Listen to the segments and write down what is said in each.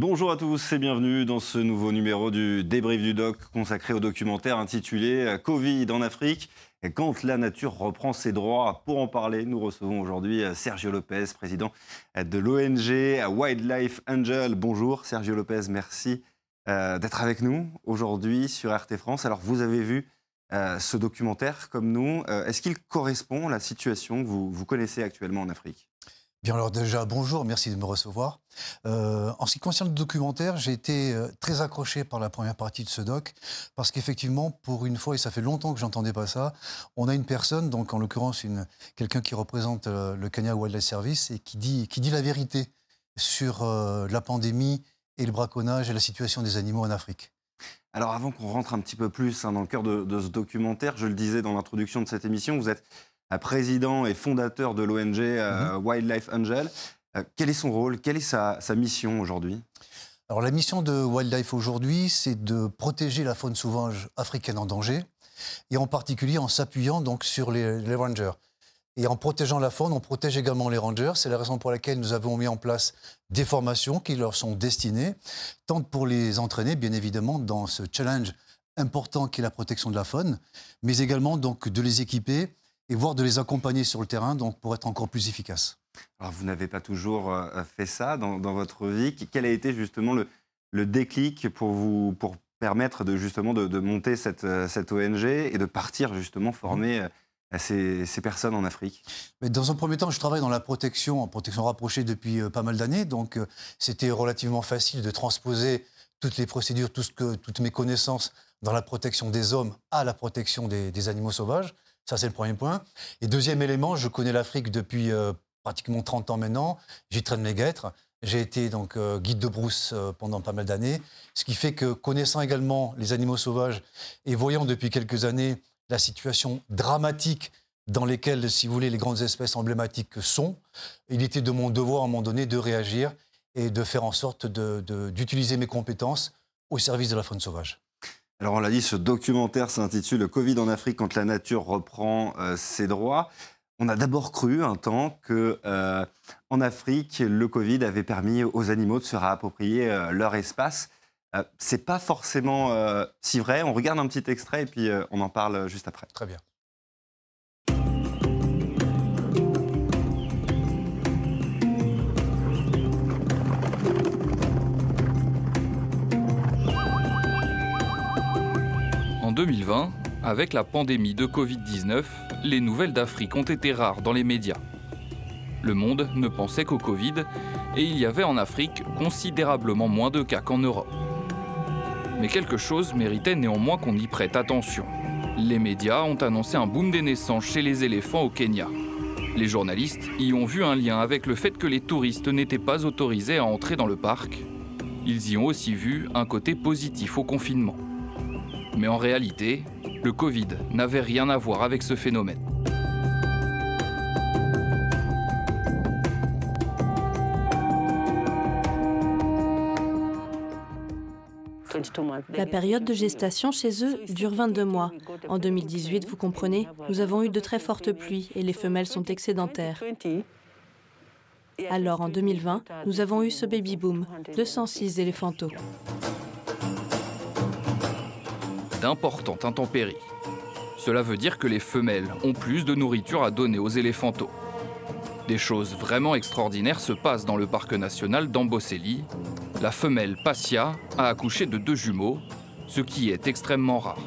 Bonjour à tous et bienvenue dans ce nouveau numéro du débrief du doc consacré au documentaire intitulé Covid en Afrique. Quand la nature reprend ses droits, pour en parler, nous recevons aujourd'hui Sergio Lopez, président de l'ONG Wildlife Angel. Bonjour Sergio Lopez, merci euh, d'être avec nous aujourd'hui sur RT France. Alors vous avez vu euh, ce documentaire comme nous. Euh, est-ce qu'il correspond à la situation que vous, vous connaissez actuellement en Afrique? Bien alors déjà, bonjour, merci de me recevoir. Euh, en ce qui concerne le documentaire, j'ai été euh, très accroché par la première partie de ce doc, parce qu'effectivement, pour une fois, et ça fait longtemps que j'entendais pas ça, on a une personne, donc en l'occurrence quelqu'un qui représente euh, le Kenya Wildlife Service, et qui dit, qui dit la vérité sur la pandémie et le braconnage et la situation des animaux en Afrique. Alors avant qu'on rentre un petit peu plus hein, dans le cœur de, de, ce documentaire, je le disais dans l'introduction de cette émission, vous êtes président et fondateur de l'ONG euh, mhm. Wildlife Angel. Euh, quel est son rôle? Quelle est sa, mission aujourd'hui? Alors la mission de Wildlife aujourd'hui, c'est de protéger la faune sauvage africaine en danger, et en particulier en s'appuyant donc sur les, les, rangers. Et en protégeant la faune, on protège également les rangers. C'est la raison pour laquelle nous avons mis en place des formations qui leur sont destinées, tant pour les entraîner, bien évidemment, dans ce challenge important qui est la protection de la faune, mais également donc de les équiper et voire de les accompagner sur le terrain donc pour être encore plus efficaces. Alors vous n'avez pas toujours euh, fait ça dans, votre vie. Quel a été justement le, le, déclic pour vous pour permettre de justement de, monter cette, euh, cette, ONG et de partir justement former euh, ces, ces, personnes en Afrique? Mais Dans un premier temps, je travaille dans la protection, en protection rapprochée depuis pas mal d'années, donc c'était relativement facile de transposer toutes les procédures, tout ce que, toutes mes connaissances dans la protection des hommes à la protection des, des animaux sauvages. Ça, c'est le premier point. Et deuxième élément, je connais l'Afrique depuis euh, pratiquement 30 ans maintenant. J'y traîne les guêtres. J'ai été donc euh, guide de brousse euh, pendant pas mal d'années, ce qui fait que connaissant également les animaux sauvages et voyant depuis quelques années la situation dramatique dans lesquelles, si vous voulez, les grandes espèces emblématiques sont, il était de mon devoir à un moment donné de réagir et de faire en sorte d'utiliser mes compétences au service de la faune sauvage. Alors on l'a dit, ce documentaire s'intitule Le Covid en Afrique quand la nature reprend euh, ses droits. On a d'abord cru un temps que euh, en Afrique, le Covid avait permis aux animaux de se réapproprier euh, leur espace. C'est pas forcément si vrai. On regarde un petit extrait et puis on en parle juste après. Très bien. 2020, avec la pandémie de Covid-19, les nouvelles d'Afrique ont été rares dans les médias. Le monde ne pensait qu'au Covid et il y avait en Afrique considérablement moins de cas qu'en Europe. Mais quelque chose méritait néanmoins qu'on y prête attention. Les médias ont annoncé un boom des naissances chez les éléphants au Kenya. Les journalistes y ont vu un lien avec le fait que les touristes n'étaient pas autorisés à entrer dans le parc. Ils y ont aussi vu un côté positif au confinement. Mais en réalité, le Covid n'avait rien à voir avec ce phénomène. La période de gestation chez eux dure 22 mois. En 2018, vous comprenez, nous avons eu de très fortes pluies et les femelles sont excédentaires. Alors en 2020, nous avons eu ce baby boom, 206 éléphantaux d'importantes intempéries. Cela veut dire que les femelles ont plus de nourriture à donner aux éléphantaux. Des choses vraiment extraordinaires se passent dans le parc national d'Amboseli. La femelle Passia a accouché de deux jumeaux, ce qui est extrêmement rare.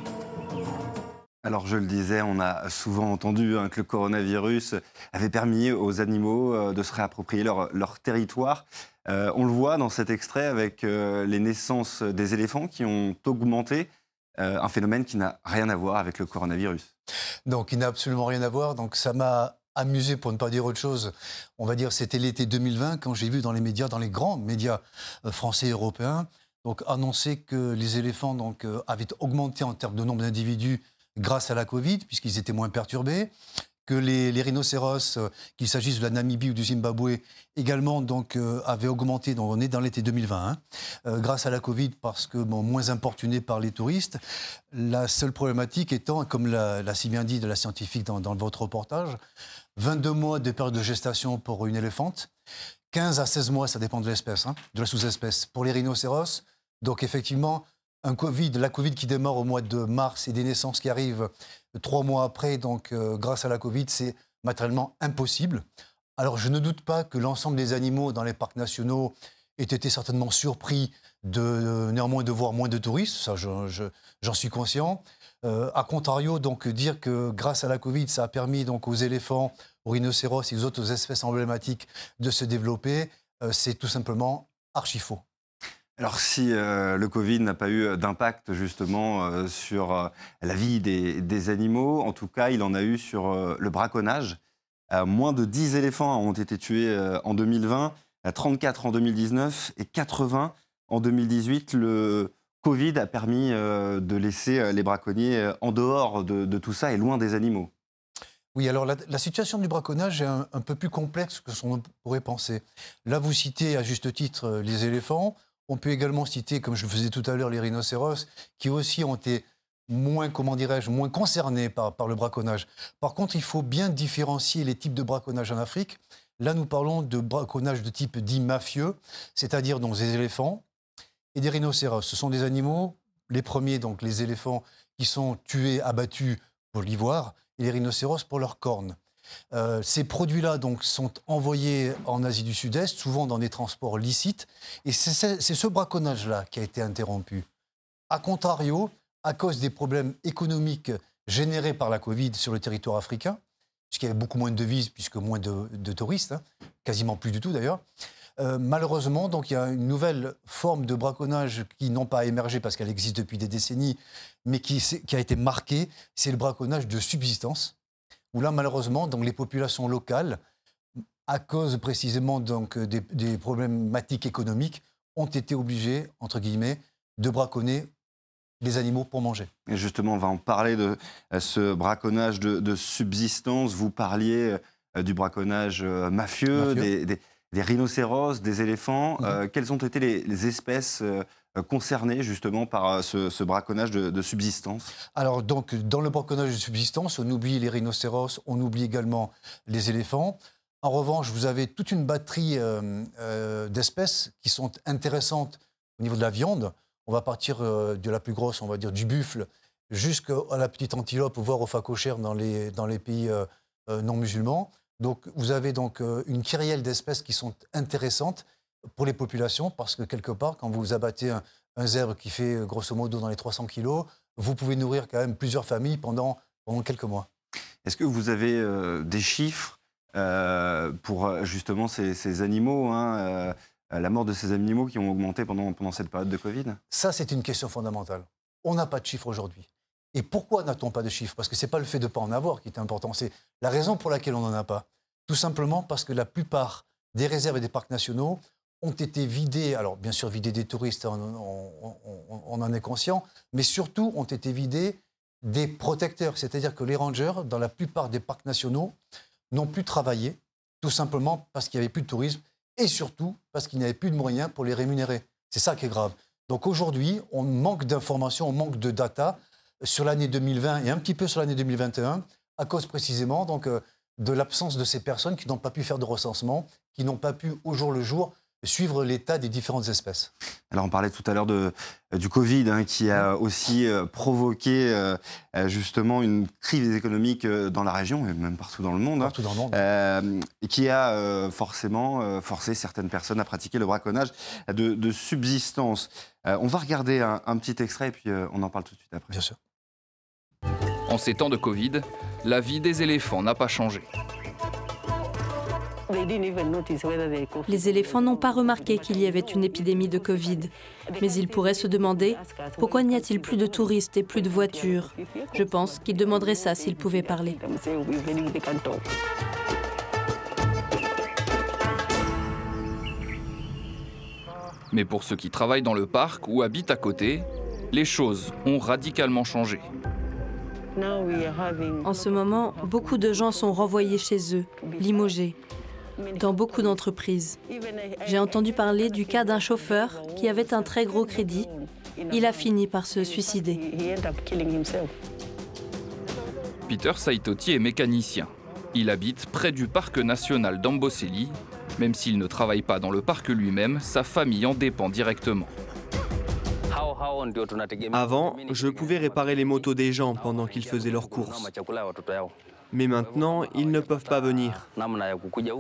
Alors je le disais, on a souvent entendu hein, que le coronavirus avait permis aux animaux euh, de se réapproprier leur, territoire. Euh, on le voit dans cet extrait avec euh, les naissances des éléphants qui ont augmenté. Euh, un phénomène qui n'a rien à voir avec le coronavirus. Donc, il n'a absolument rien à voir. Donc, ça m'a amusé, pour ne pas dire autre chose. On va dire, c'était l'été 2020, quand j'ai vu dans les médias, dans les grands médias euh, français et européens, donc annoncer que les éléphants donc, euh, avaient augmenté en termes de nombre d'individus grâce à la Covid, puisqu'ils étaient moins perturbés, que les, rhinocéros, euh, qu'il s'agisse de la Namibie ou du Zimbabwe, également donc, euh, avaient augmenté. Donc on est dans l'été 2020, hein, euh, grâce à la Covid, parce que moins importunés par les touristes. La seule problématique étant, comme l'a si bien dit de la scientifique dans, dans votre reportage, 22 mois de période de gestation pour une éléphante 15 à 16 mois, ça dépend de l'espèce, hein, de la sous-espèce. Pour les rhinocéros, donc effectivement, un COVID, la Covid qui démarre au mois de mars et des naissances qui arrivent trois mois après, donc euh, grâce à la Covid, c'est matériellement impossible. Alors je ne doute pas que l'ensemble des animaux dans les parcs nationaux aient été certainement surpris de néanmoins de voir moins de touristes, ça j'en suis conscient. Euh, à contrario, donc dire que grâce à la Covid, ça a permis donc aux éléphants, aux rhinocéros et aux autres espèces emblématiques de se développer, euh, c'est tout simplement archi faux. Alors si euh, le Covid n'a pas eu d'impact justement sur la vie des, animaux, en tout cas il en a eu sur le braconnage. moins de 10 éléphants ont été tués en 2020, 34 en 2019 et 80 en 2018. Le, Covid a permis euh, de laisser euh, les braconniers euh, en dehors de, tout ça et loin des animaux. Oui, alors la, situation du braconnage est un, peu plus complexe que ce qu'on pourrait penser. Là, vous citez à juste titre les éléphants. On peut également citer, comme je le faisais tout à l'heure, les rhinocéros, qui aussi ont été moins, comment dirais-je, moins concernés par, par le braconnage. Par contre, il faut bien différencier les types de braconnage en Afrique. Là, nous parlons de braconnage de type dit mafieux, c'est-à-dire donc des éléphants, et des rhinocéros. Ce sont des animaux, les premiers, donc les éléphants, qui sont tués, abattus pour l'ivoire, et les rhinocéros pour leurs cornes. Euh, ces produits-là donc sont envoyés en Asie du Sud-Est, souvent dans des transports licites, et c'est ce braconnage-là qui a été interrompu. A contrario, à cause des problèmes économiques générés par la Covid sur le territoire africain, puisqu'il y avait beaucoup moins de devises, puisque moins de, touristes, hein, quasiment plus du tout d'ailleurs, euh, malheureusement, donc il y a une nouvelle forme de braconnage qui n'ont pas émergé parce qu'elle existe depuis des décennies, mais qui, a été marquée, c'est le braconnage de subsistance, où là, malheureusement, donc, les populations locales, à cause précisément donc, des, problématiques économiques, ont été obligées, entre guillemets, de braconner les animaux pour manger. Et justement, on va en parler de euh, ce braconnage de, subsistance. Vous parliez euh, du braconnage mafieux, Des, des rhinocéros, des éléphants. Mhm. Euh, quelles ont été les, espèces euh, concernées justement par euh, ce, braconnage de, subsistance Alors donc dans le braconnage de subsistance, on oublie les rhinocéros, on oublie également les éléphants. En revanche, vous avez toute une batterie d'espèces qui sont intéressantes au niveau de la viande. On va partir de la plus grosse, on va dire du buffle, jusqu'à la petite antilope, voire au phacochère dans les, dans les pays non musulmans. Donc vous avez donc euh, une kyrielle d'espèces qui sont intéressantes pour les populations parce que quelque part, quand vous abattez un, zèbre qui fait euh, grosso modo dans les 300 kilos, vous pouvez nourrir quand même plusieurs familles pendant, quelques mois. Est-ce que vous avez euh, des chiffres pour justement ces, animaux hein, la mort de ces animaux qui ont augmenté pendant, pendant cette période de Covid? Ça, c'est une question fondamentale. On n'a pas de chiffres aujourd'hui. Et pourquoi n'a-t-on pas de chiffres? Parce que ce n'est pas le fait de ne pas en avoir qui est important, c'est la raison pour laquelle on n'en a pas. Tout simplement parce que la plupart des réserves et des parcs nationaux ont été vidés, alors bien sûr vidés des touristes, on, en est conscient, mais surtout ont été vidés des protecteurs. C'est-à-dire que les rangers, dans la plupart des parcs nationaux, n'ont plus travaillé, tout simplement parce qu'il n'y avait plus de tourisme, et surtout parce qu'il n'y avait plus de moyens pour les rémunérer. C'est ça qui est grave. Donc aujourd'hui, on manque d'informations, on manque de data sur l'année 2020 et un petit peu sur l'année 2021, à cause précisément donc, euh, de l'absence de ces personnes qui n'ont pas pu faire de recensement, qui n'ont pas pu au jour le jour suivre l'état des différentes espèces. Alors on parlait tout à l'heure de, euh, du Covid hein, qui a aussi euh, provoqué justement une crise économique dans la région et même partout dans le monde. Hein. Partout dans le monde. et qui a forcément forcé certaines personnes à pratiquer le braconnage de, subsistance. on va regarder un, un, petit extrait et puis on en parle tout de suite après. Bien sûr. En ces temps de Covid, la vie des éléphants n'a pas changé. Les éléphants n'ont pas remarqué qu'il y avait une épidémie de Covid, mais ils pourraient se demander pourquoi n'y a-t-il plus de touristes et plus de voitures? Je pense qu'ils demanderaient ça s'ils pouvaient parler. Mais pour ceux qui travaillent dans le parc ou habitent à côté, les choses ont radicalement changé. En ce moment, beaucoup de gens sont renvoyés chez eux, limogés, dans beaucoup d'entreprises. J'ai entendu parler du cas d'un chauffeur qui avait un très gros crédit. Il a fini par se suicider. Peter Saitoti est mécanicien. Il habite près du parc national d'Amboseli, Même s'il ne travaille pas dans le parc lui-même, sa famille en dépend directement. Avant, je pouvais réparer les motos des gens pendant qu'ils faisaient leurs courses. Mais maintenant, ils ne peuvent pas venir.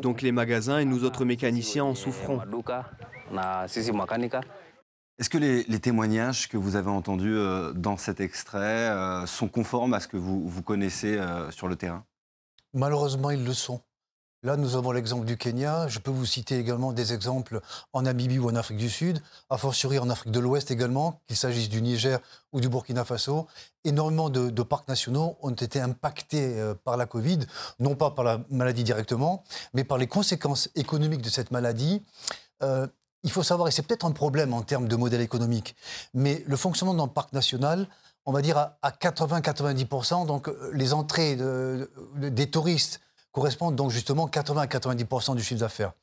Donc les magasins et nous autres mécaniciens en souffrons. Est-ce que les, témoignages que vous avez entendus euh, dans cet extrait euh, sont conformes à ce que vous, vous connaissez euh, sur le terrain? Malheureusement, ils le sont. Là, nous avons l'exemple du Kenya. Je peux vous citer également des exemples en Namibie ou en Afrique du Sud, a fortiori en Afrique de l'Ouest également, qu'il s'agisse du Niger ou du Burkina Faso. Énormément de, parcs nationaux ont été impactés euh, par la Covid, non pas par la maladie directement, mais par les conséquences économiques de cette maladie. Euh, il faut savoir, et c'est peut-être un problème en termes de modèle économique, mais le fonctionnement d'un parc national, on va dire à, 80-90%, donc euh, les entrées des touristes correspondent donc justement 80 à 90% du chiffre d'affaires.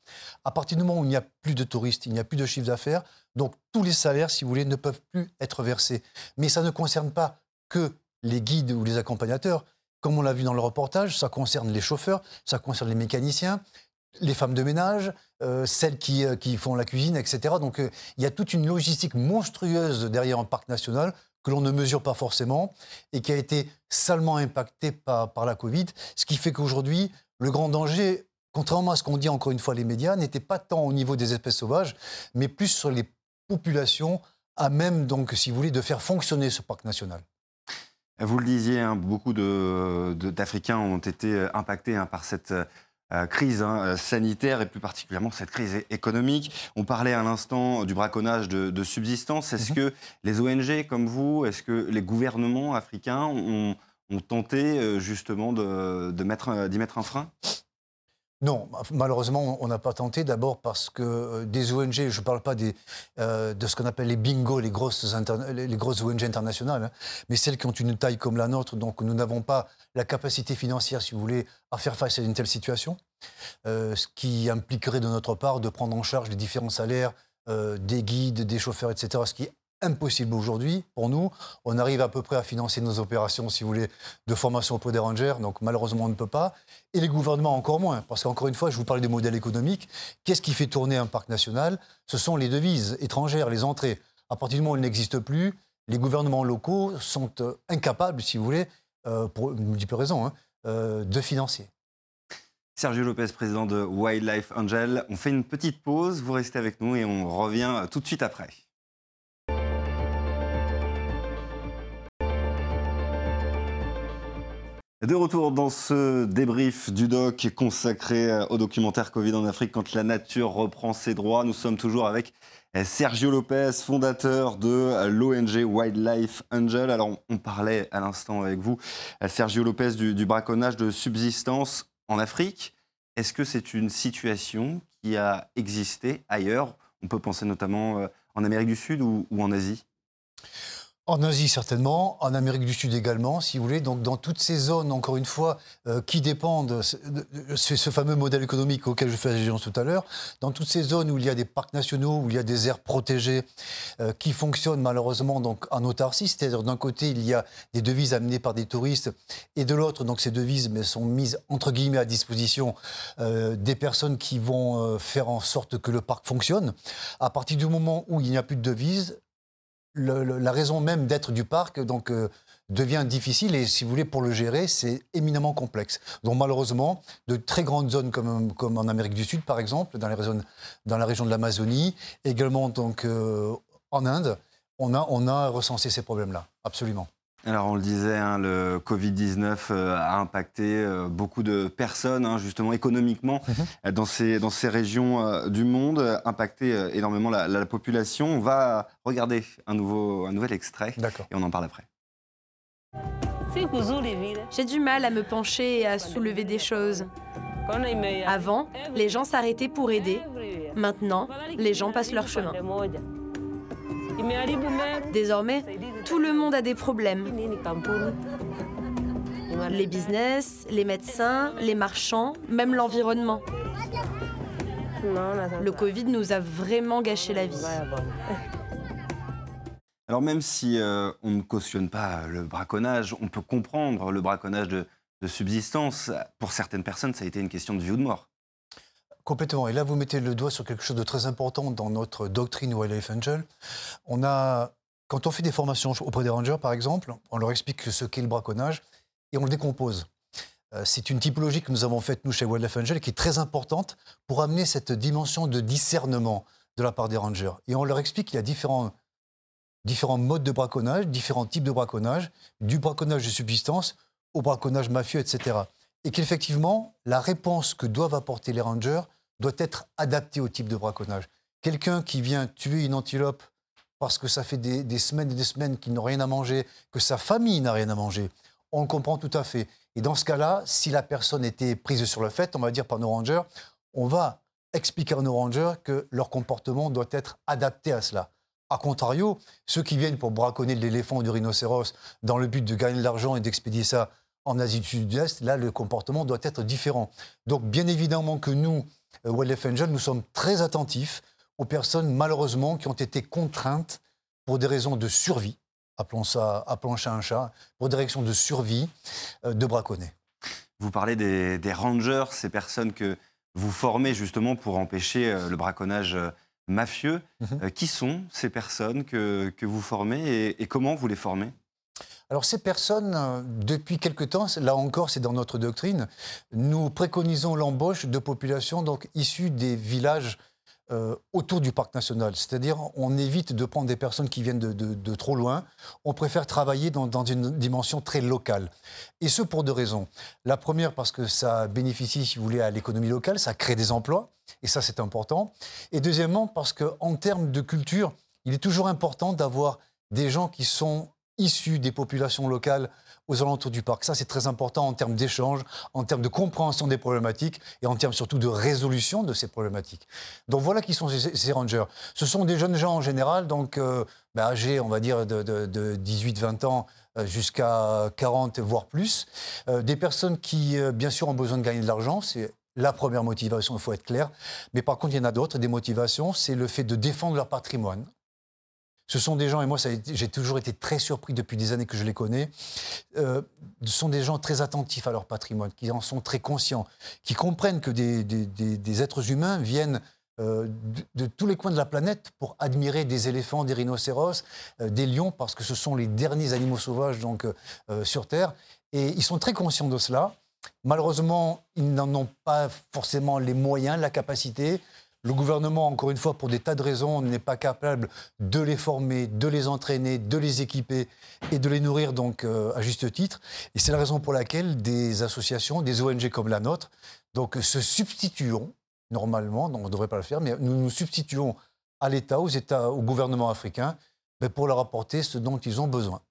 À partir du moment où il n'y a plus de touristes, il n'y a plus de chiffre d'affaires, donc tous les salaires, si vous voulez, ne peuvent plus être versés. Mais ça ne concerne pas que les guides ou les accompagnateurs. Comme on l'a vu dans le reportage, ça concerne les chauffeurs, ça concerne les mécaniciens, les femmes de ménage, euh, celles qui, euh, qui, font la cuisine, etc. Donc euh, il y a toute une logistique monstrueuse derrière un parc national que l'on ne mesure pas forcément et qui a été salement impacté par, la Covid. Ce qui fait qu'aujourd'hui, le grand danger, contrairement à ce qu'ont dit encore une fois les médias, n'était pas tant au niveau des espèces sauvages, mais plus sur les populations à même, donc, si vous voulez, de faire fonctionner ce parc national. Vous le disiez, hein, beaucoup d'Africains ont été impactés hein, par cette euh, crise hein, euh, sanitaire et plus particulièrement cette crise économique. On parlait à l'instant du braconnage de, subsistance. Est-ce mhm. que les ONG comme vous, est-ce que les gouvernements africains ont, tenté euh, justement d'y mettre, mettre un frein? Non, malheureusement, on n'a pas tenté. D'abord parce que euh, des ONG, je ne parle pas euh, de ce qu'on appelle les bingo, les grosses, ONG internationales, hein, mais celles qui ont une taille comme la nôtre, donc nous n'avons pas la capacité financière, si vous voulez, à faire face à une telle situation, euh, ce qui impliquerait de notre part de prendre en charge les différents salaires des guides, des chauffeurs, etc., impossible aujourd'hui pour nous. On arrive à peu près à financer nos opérations, si vous voulez, de formation auprès des rangers, donc malheureusement on ne peut pas. Et les gouvernements encore moins, parce qu'encore une fois, je vous parlais du modèle économique. Qu'est-ce qui fait tourner un parc national? Ce sont les devises étrangères, les entrées. À partir du moment où elles n'existent plus, les gouvernements locaux sont euh, incapables, si vous voulez, euh, pour multiples raisons, hein, euh, de financer. Sergio Lopez, président de Wildlife Angel. On fait une petite pause, vous restez avec nous et on revient tout de suite après. De retour dans ce débrief du doc consacré euh, au documentaire Covid en Afrique quand la nature reprend ses droits. Nous sommes toujours avec euh, Sergio Lopez, fondateur de euh, l'ONG Wildlife Angel. Alors, on parlait à l'instant avec vous, Sergio Lopez, du, braconnage de subsistance en Afrique. Est-ce que c'est une situation qui a existé ailleurs? On peut penser notamment en Amérique du Sud ou en Asie? En Asie certainement, en Amérique du Sud également, si vous voulez. Donc dans toutes ces zones, encore une fois, euh, qui dépendent, c'est ce fameux modèle économique auquel je fais référence tout à l'heure, dans toutes ces zones où il y a des parcs nationaux, où il y a des aires protégées, euh, qui fonctionnent malheureusement donc en autarcie, c'est-à-dire d'un côté il y a des devises amenées par des touristes, et de l'autre ces devises sont mises entre guillemets à disposition euh, des personnes qui vont faire en sorte que le parc fonctionne. À partir du moment où il n'y a plus de devises, la raison même d'être du parc donc, euh, devient difficile et, si vous voulez, pour le gérer, c'est éminemment complexe. Donc, malheureusement, de très grandes zones comme, comme en Amérique du Sud, par exemple, dans, les dans la région de l'Amazonie, également donc, euh, en Inde, on a, on a recensé ces problèmes-là, absolument. Alors on le disait, hein, le Covid-19 euh, a impacté euh, beaucoup de personnes, hein, justement économiquement, mhm. euh, dans, ces, dans ces régions du monde, impacté énormément la, population. On va regarder un, nouveau, un nouvel extrait et on en parle après. J'ai du mal à me pencher et à soulever des choses. Avant, les gens s'arrêtaient pour aider. Maintenant, les gens passent leur chemin. Désormais, tout le monde a des problèmes. Les business, les médecins, les marchands, même l'environnement. Le Covid nous a vraiment gâché la vie. Alors même si euh, on ne cautionne pas le braconnage, on peut comprendre le braconnage de subsistance. Pour certaines personnes, ça a été une question de vie ou de mort. Complètement. Et là, vous mettez le doigt sur quelque chose de très important dans notre doctrine Wildlife Angel. On a, quand on fait des formations auprès des rangers, par exemple, on leur explique ce qu'est le braconnage et on le décompose. Euh, c'est une typologie que nous avons faite, nous, chez Wildlife Angel, qui est très importante pour amener cette dimension de discernement de la part des rangers. Et on leur explique qu'il y a différents, différents modes de braconnage, différents types de braconnage, du braconnage de subsistance au braconnage mafieux, etc. Et qu'effectivement, la réponse que doivent apporter les rangers doit être adaptée au type de braconnage. Quelqu'un qui vient tuer une antilope parce que ça fait des, semaines et des semaines qu'il n'a rien à manger, que sa famille n'a rien à manger, on le comprend tout à fait. Et dans ce cas-là, si la personne était prise sur le fait, on va dire par nos rangers, on va expliquer à nos rangers que leur comportement doit être adapté à cela. A contrario, ceux qui viennent pour braconner l'éléphant ou du rhinocéros dans le but de gagner de l'argent et d'expédier ça en Asie du Sud-Est, là, le comportement doit être différent. Donc, bien évidemment que nous, euh, Wildlife Angel, nous sommes très attentifs aux personnes, malheureusement, qui ont été contraintes pour des raisons de survie, appelons ça, appelons chat un chat, pour des raisons de survie, euh, de braconner. Vous parlez des, rangers, ces personnes que vous formez justement pour empêcher euh, le braconnage mafieux. Mhm. qui sont ces personnes que, vous formez et comment vous les formez? Alors ces personnes, euh, depuis quelque temps, là encore c'est dans notre doctrine, nous préconisons l'embauche de populations donc issues des villages euh, autour du parc national. C'est-à-dire on évite de prendre des personnes qui viennent de, trop loin, on préfère travailler dans, une dimension très locale. Et ce pour deux raisons. La première parce que ça bénéficie, si vous voulez, à l'économie locale, ça crée des emplois, et ça c'est important. Et deuxièmement parce qu'en termes de culture, il est toujours important d'avoir des gens qui sont issus des populations locales aux alentours du parc. Ça, c'est très important en termes d'échange, en termes de compréhension des problématiques et en termes surtout de résolution de ces problématiques. Donc voilà qui sont ces, rangers. Ce sont des jeunes gens en général, donc euh, bah, âgés, on va dire, de, 18-20 ans euh, jusqu'à 40, voire plus. Euh, des personnes qui, bien sûr, ont besoin de gagner de l'argent. C'est la première motivation, il faut être clair. Mais par contre, il y en a d'autres, des motivations, c'est le fait de défendre leur patrimoine. Ce sont des gens, et moi j'ai toujours été très surpris depuis des années que je les connais, euh, ce sont des gens très attentifs à leur patrimoine, qui en sont très conscients, qui comprennent que des, êtres humains viennent euh, de, tous les coins de la planète pour admirer des éléphants, des rhinocéros, euh, des lions, parce que ce sont les derniers animaux sauvages donc, sur Terre. Et ils sont très conscients de cela. Malheureusement, ils n'en ont pas forcément les moyens, la capacité. Le gouvernement, encore une fois, pour des tas de raisons, n'est pas capable de les former, de les entraîner, de les équiper et de les nourrir donc euh, à juste titre. Et c'est la raison pour laquelle des associations, des ONG comme la nôtre, donc se substitueront normalement, donc on ne devrait pas le faire, mais nous nous substituons à l'État, aux États, au gouvernement africain, pour leur apporter ce dont ils ont besoin.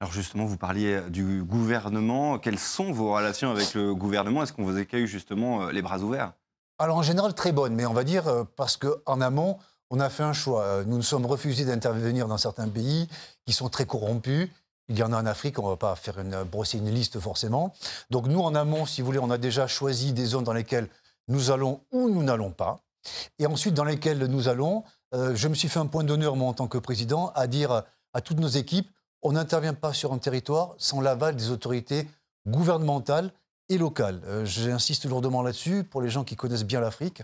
Alors justement, vous parliez du gouvernement. Quelles sont vos relations avec le gouvernement? Est-ce qu'on vous accueille justement euh, les bras ouverts? Alors en général très bonne, mais on va dire euh, parce qu'en amont, on a fait un choix. Euh, nous nous sommes refusés d'intervenir dans certains pays qui sont très corrompus. Il y en a en Afrique, on ne va pas faire une, brosser une liste forcément. Donc nous, en amont, si vous voulez, on a déjà choisi des zones dans lesquelles nous allons ou nous n'allons pas. Et ensuite, dans lesquelles nous allons, euh, je me suis fait un point d'honneur, moi, en tant que président, à dire à toutes nos équipes, on n'intervient pas sur un territoire sans l'aval des autorités gouvernementales et locale. Euh, j'insiste lourdement là-dessus pour les gens qui connaissent bien l'Afrique.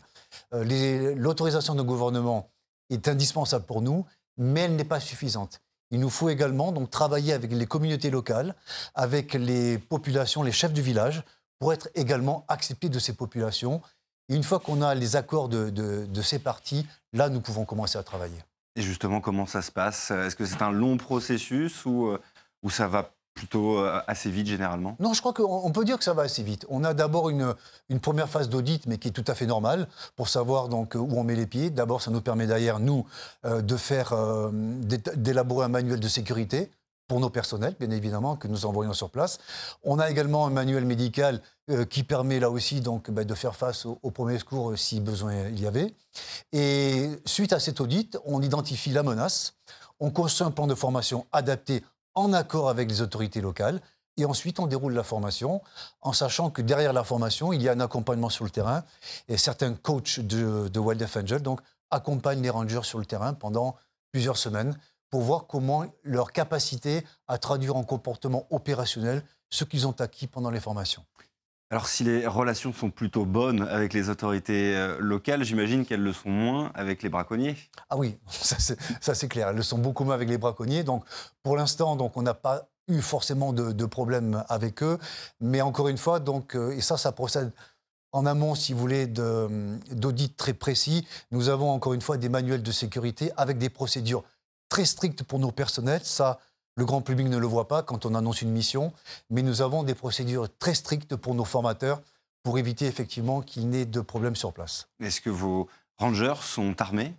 Euh, l'autorisation de gouvernement est indispensable pour nous, mais elle n'est pas suffisante. Il nous faut également donc travailler avec les communautés locales, avec les populations, les chefs du village, pour être également acceptés de ces populations. Et une fois qu'on a les accords de, ces partis, là, nous pouvons commencer à travailler. Et justement, comment ça se passe? Est-ce que c'est un long processus ou, euh, ou ça va plutôt euh, assez vite généralement? Non, je crois qu'on peut dire que ça va assez vite. On a d'abord une, première phase d'audit, mais qui est tout à fait normale, pour savoir donc où on met les pieds. D'abord, ça nous permet d'ailleurs, nous, euh, de faire, euh, d'élaborer un manuel de sécurité pour nos personnels, bien évidemment, que nous envoyons sur place. On a également un manuel médical qui permet là aussi donc, bah, de faire face aux, premiers secours si besoin il y avait. Et suite à cet audit, on identifie la menace, on construit un plan de formation adapté en accord avec les autorités locales. Et ensuite, on déroule la formation en sachant que derrière la formation, il y a un accompagnement sur le terrain. Et certains coachs de, de Wildlife Angel donc, accompagnent les rangers sur le terrain pendant plusieurs semaines pour voir comment leur capacité à traduire en comportement opérationnel ce qu'ils ont acquis pendant les formations. Alors si les relations sont plutôt bonnes avec les autorités euh, locales, j'imagine qu'elles le sont moins avec les braconniers. Ah oui, ça c'est clair. Elles le sont beaucoup moins avec les braconniers. Donc pour l'instant, on n'a pas eu forcément de, problèmes avec eux. Mais encore une fois, donc, euh, et ça, ça procède en amont, si vous voulez, d'audits très précis. Nous avons encore une fois des manuels de sécurité avec des procédures très strictes pour nos personnels. Ça, le grand public ne le voit pas quand on annonce une mission, mais nous avons des procédures très strictes pour nos formateurs pour éviter effectivement qu'il n'ait de problèmes sur place. Est-ce que vos rangers sont armés?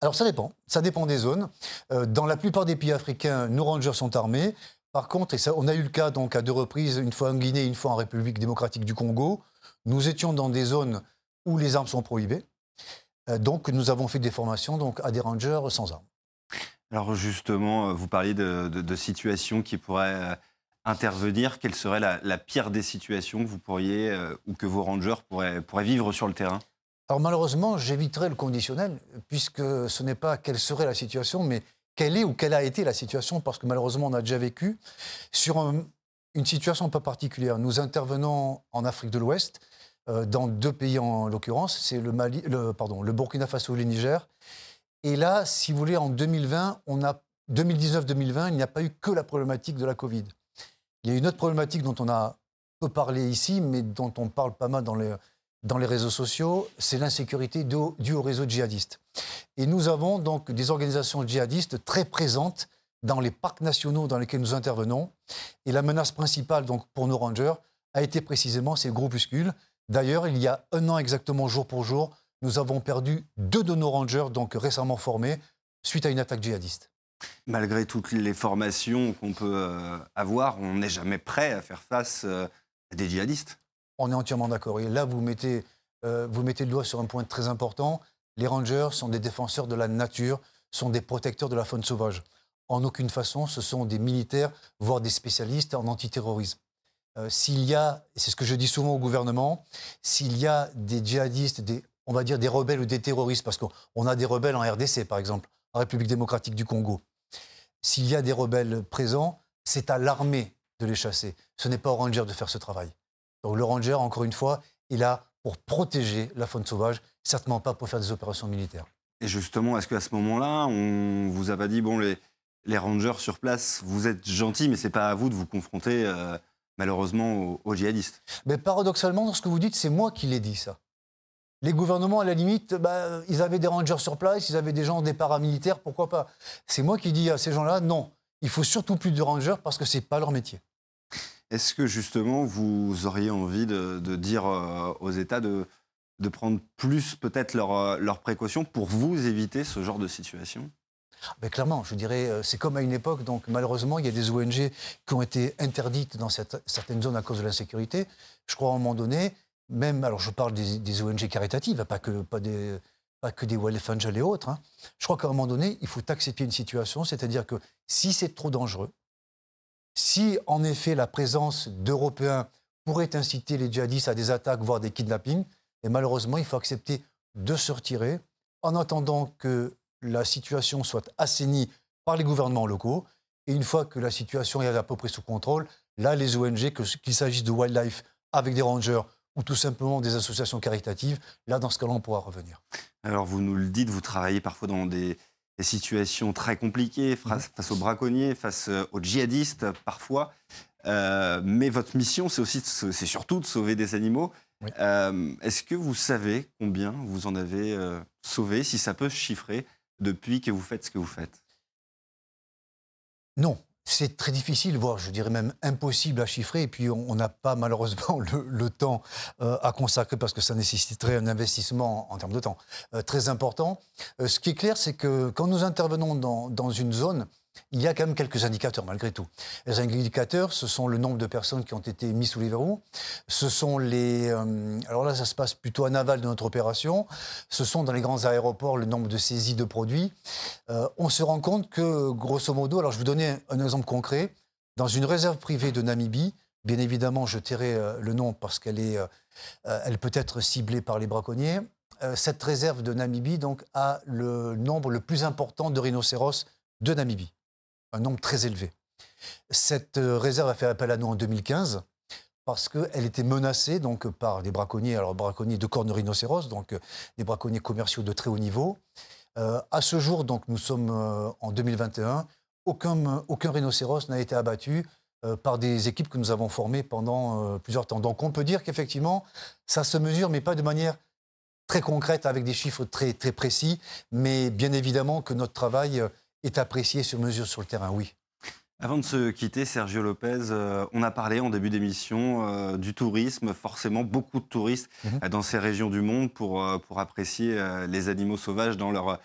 Alors ça dépend, ça dépend des zones. Euh, dans la plupart des pays africains, nos rangers sont armés. Par contre, et ça, on a eu le cas donc à deux reprises, une fois en Guinée, une fois en République démocratique du Congo, nous étions dans des zones où les armes sont prohibées. Euh, donc nous avons fait des formations donc, à des rangers sans armes. Alors justement, euh, vous parliez de, situations qui pourraient intervenir. Quelle serait la, pire des situations que vous pourriez ou que vos rangers pourraient vivre sur le terrain? Alors malheureusement, j'éviterai le conditionnel, puisque ce n'est pas quelle serait la situation, mais quelle est ou quelle a été la situation, parce que malheureusement, on a déjà vécu sur une situation peu particulière. Nous intervenons en Afrique de l'Ouest, euh, dans deux pays en l'occurrence, c'est le, Mali, le, le Burkina Faso et le Niger. Et là, si vous voulez, en 2020, on a 2019-2020, il n'y a pas eu que la problématique de la Covid. Il y a une autre problématique dont on a peu parlé ici, mais dont on parle pas mal dans les, dans les réseaux sociaux, c'est l'insécurité due au réseau djihadiste. Et nous avons donc des organisations djihadistes très présentes dans les parcs nationaux dans lesquels nous intervenons. Et la menace principale donc, pour nos rangers a été précisément ces groupuscules. D'ailleurs, il y a un an exactement, jour pour jour, nous avons perdu deux de nos rangers, donc récemment formés, suite à une attaque djihadiste. Malgré toutes les formations qu'on peut euh, avoir, on n'est jamais prêt à faire face euh, à des djihadistes. On est entièrement d'accord. Et là, vous mettez, euh, vous mettez le doigt sur un point très important. Les rangers sont des défenseurs de la nature, sont des protecteurs de la faune sauvage. En aucune façon, ce sont des militaires, voire des spécialistes en antiterrorisme. Euh, s'il y a, c'est ce que je dis souvent au gouvernement, s'il y a des djihadistes, des, on va dire des rebelles ou des terroristes, parce qu'on a des rebelles en RDC, par exemple, en République démocratique du Congo. S'il y a des rebelles présents, c'est à l'armée de les chasser. Ce n'est pas aux rangers de faire ce travail. Donc le ranger, encore une fois, il a pour protéger la faune sauvage, certainement pas pour faire des opérations militaires. Et justement, est-ce qu'à ce, moment-là, on vous a pas dit, bon, les, les rangers sur place, vous êtes gentils, mais ce n'est pas à vous de vous confronter euh, malheureusement aux, djihadistes? Mais paradoxalement, dans ce que vous dites, c'est moi qui l'ai dit ça. Les gouvernements, à la limite, bah, ils avaient des rangers sur place, ils avaient des gens, des paramilitaires, pourquoi pas C'est moi qui dis à ces gens-là, non, il faut surtout plus de rangers parce que ce n'est pas leur métier. Est-ce que justement vous auriez envie de, dire euh, aux États de, prendre plus peut-être leurs leur précautions pour vous éviter ce genre de situation? Ben clairement, je dirais, euh, c'est comme à une époque, donc malheureusement, il y a des ONG qui ont été interdites dans certaines zones à cause de l'insécurité. Je crois à un moment donné, même, alors je parle des, ONG caritatives, pas que, pas des, pas que des Wildlife Angels et autres. Hein. Je crois qu'à un moment donné, il faut accepter une situation, c'est-à-dire que si c'est trop dangereux, si en effet la présence d'Européens pourrait inciter les djihadistes à des attaques, voire des kidnappings, et malheureusement, il faut accepter de se retirer en attendant que la situation soit assainie par les gouvernements locaux. Et une fois que la situation est à peu près sous contrôle, là, les ONG, qu'il s'agisse de wildlife avec des rangers ou tout simplement des associations caritatives, là, dans ce cas-là, on pourra revenir. Alors, vous nous le dites, vous travaillez parfois dans des, des situations très compliquées mhm. face, aux braconniers, face euh, aux djihadistes parfois. Euh, mais votre mission, c'est aussi, c'est surtout de sauver des animaux. Euh, est-ce que vous savez combien vous en avez sauvé, si ça peut se chiffrer, depuis que vous faites ce que vous faites? Non, c'est très difficile, voire je dirais même impossible à chiffrer. Et puis on n'a pas malheureusement le, temps euh, à consacrer parce que ça nécessiterait un investissement en termes de temps euh, très important. Euh, ce qui est clair, c'est que quand nous intervenons dans, dans une zone, il y a quand même quelques indicateurs malgré tout. Les indicateurs, ce sont le nombre de personnes qui ont été mises sous les verrous, ce sont les... Euh, alors là, ça se passe plutôt en aval de notre opération, ce sont dans les grands aéroports le nombre de saisies de produits. Euh, on se rend compte que, grosso modo, alors je vais vous donner un exemple concret, dans une réserve privée de Namibie, bien évidemment, je tairai euh, le nom parce qu'elle est, elle peut être ciblée par les braconniers, cette réserve de Namibie donc, a le nombre le plus important de rhinocéros de Namibie un nombre très élevé. Cette euh, réserve a fait appel à nous en 2015 parce qu'elle était menacée donc, par des braconniers, alors braconniers de cornes rhinocéros, donc des braconniers commerciaux de très haut niveau. à ce jour, donc, nous sommes en 2021, aucun, aucun rhinocéros n'a été abattu par des équipes que nous avons formées pendant plusieurs temps. Donc on peut dire qu'effectivement, ça se mesure, mais pas de manière très concrète avec des chiffres très, très précis, mais bien évidemment que notre travail est apprécié sur mesure sur le terrain, oui. Avant de se quitter, Sergio Lopez, euh, on a parlé en début d'émission euh, du tourisme, forcément beaucoup de touristes mhm. euh, dans ces régions du monde pour, pour apprécier les animaux sauvages dans leur,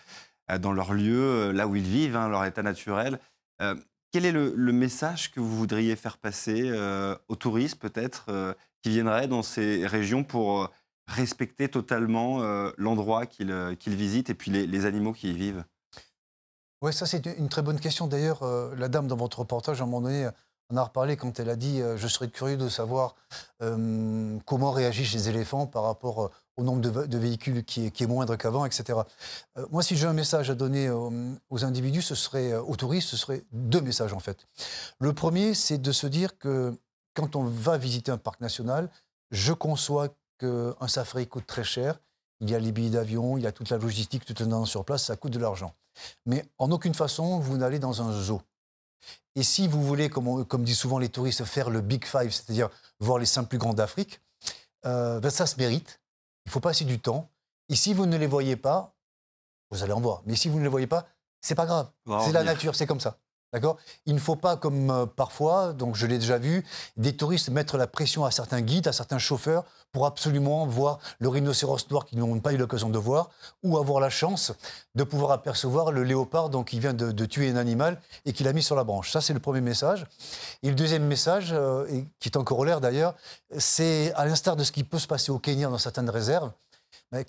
dans leur lieu, là où ils vivent, hein, leur état naturel. quel est le, le, message que vous voudriez faire passer aux touristes peut-être qui viendraient dans ces régions pour respecter totalement l'endroit qu'ils visitent et puis les, les animaux qui y vivent? Oui, ça c'est une très bonne question. D'ailleurs, euh, la dame dans votre reportage, à un moment donné, on a reparlé quand elle a dit euh, Je serais curieux de savoir euh, comment réagissent les éléphants par rapport au nombre de, véhicules qui est, moindre qu'avant, etc. moi, si j'ai un message à donner aux individus, ce serait, aux touristes, ce serait deux messages en fait. Le premier, c'est de se dire que quand on va visiter un parc national, je conçois qu'un safari coûte très cher. Il y a les billets d'avion, il y a toute la logistique, tout le sur place, ça coûte de l'argent. Mais en aucune façon, vous n'allez dans un zoo. Et si vous voulez, comme, disent souvent les touristes, faire le Big Five, c'est-à-dire voir les cinq plus grands d'Afrique, euh, ben ça se mérite. Il faut passer du temps. Et si vous ne les voyez pas, vous allez en voir. Mais si vous ne les voyez pas, c'est pas grave. C'est la nature, c'est comme ça. D'accord? Il ne faut pas, comme euh, parfois, donc je l'ai déjà vu, des touristes mettre la pression à certains guides, à certains chauffeurs, pour absolument voir le rhinocéros noir qu'ils n'ont pas eu l'occasion de voir, ou avoir la chance de pouvoir apercevoir le léopard donc, qui vient de, tuer un animal et qu'il a mis sur la branche. Ça, c'est le premier message. Et le deuxième message, euh, qui est en corollaire d'ailleurs, c'est à l'instar de ce qui peut se passer au Kenya dans certaines réserves,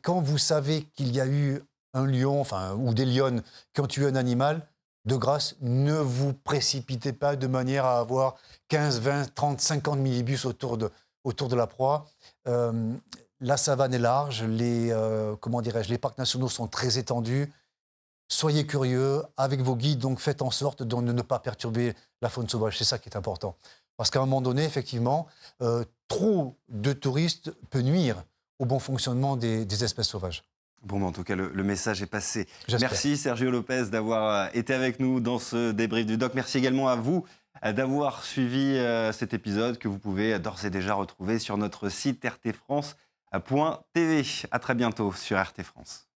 quand vous savez qu'il y a eu un lion, enfin, ou des lionnes qui ont tué un animal, de grâce, ne vous précipitez pas de manière à avoir 15, 20, 30, 50 millibus autour de, la proie. Euh, la savane est large, les, euh, comment dirais-je, les parcs nationaux sont très étendus. Soyez curieux avec vos guides, donc faites en sorte de ne pas perturber la faune sauvage. C'est ça qui est important. Parce qu'à un moment donné, effectivement, euh, trop de touristes peut nuire au bon fonctionnement des espèces sauvages. Bon, en tout cas, le, message est passé. Merci Sergio Lopez d'avoir euh, été avec nous dans ce débrief du doc. Merci également à vous euh, d'avoir suivi euh, cet épisode que vous pouvez d'ores et déjà retrouver sur notre site rtfrance.tv. À très bientôt sur RT France.